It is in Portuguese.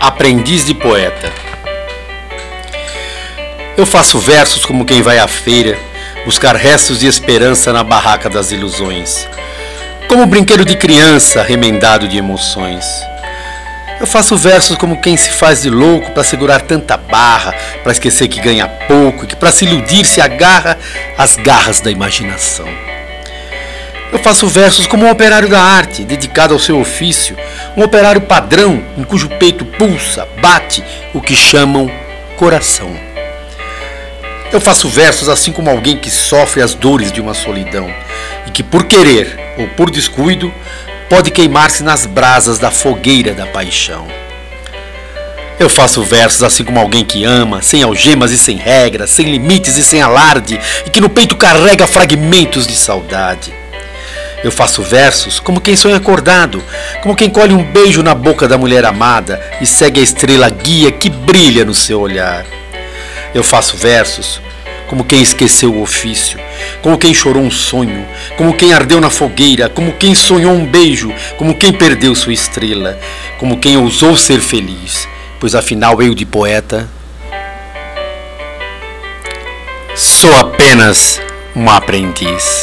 Aprendiz de poeta. Eu faço versos como quem vai à feira buscar restos de esperança na barraca das ilusões. Como brinquedo de criança remendado de emoções. Eu faço versos como quem se faz de louco para segurar tanta barra, para esquecer que ganha pouco e que para se iludir se agarra às garras da imaginação. Eu faço versos como um operário da arte, dedicado ao seu ofício, um operário padrão em cujo peito pulsa, bate o que chamam coração. Eu faço versos assim como alguém que sofre as dores de uma solidão e que, por querer ou por descuido, pode queimar-se nas brasas da fogueira da paixão. Eu faço versos assim como alguém que ama, sem algemas e sem regras, sem limites e sem alarde, e que no peito carrega fragmentos de saudade. Eu faço versos como quem sonha acordado, como quem colhe um beijo na boca da mulher amada e segue a estrela guia que brilha no seu olhar. Eu faço versos como quem esqueceu o ofício, como quem chorou um sonho, como quem ardeu na fogueira, como quem sonhou um beijo, como quem perdeu sua estrela, como quem ousou ser feliz, pois afinal eu de poeta sou apenas um aprendiz.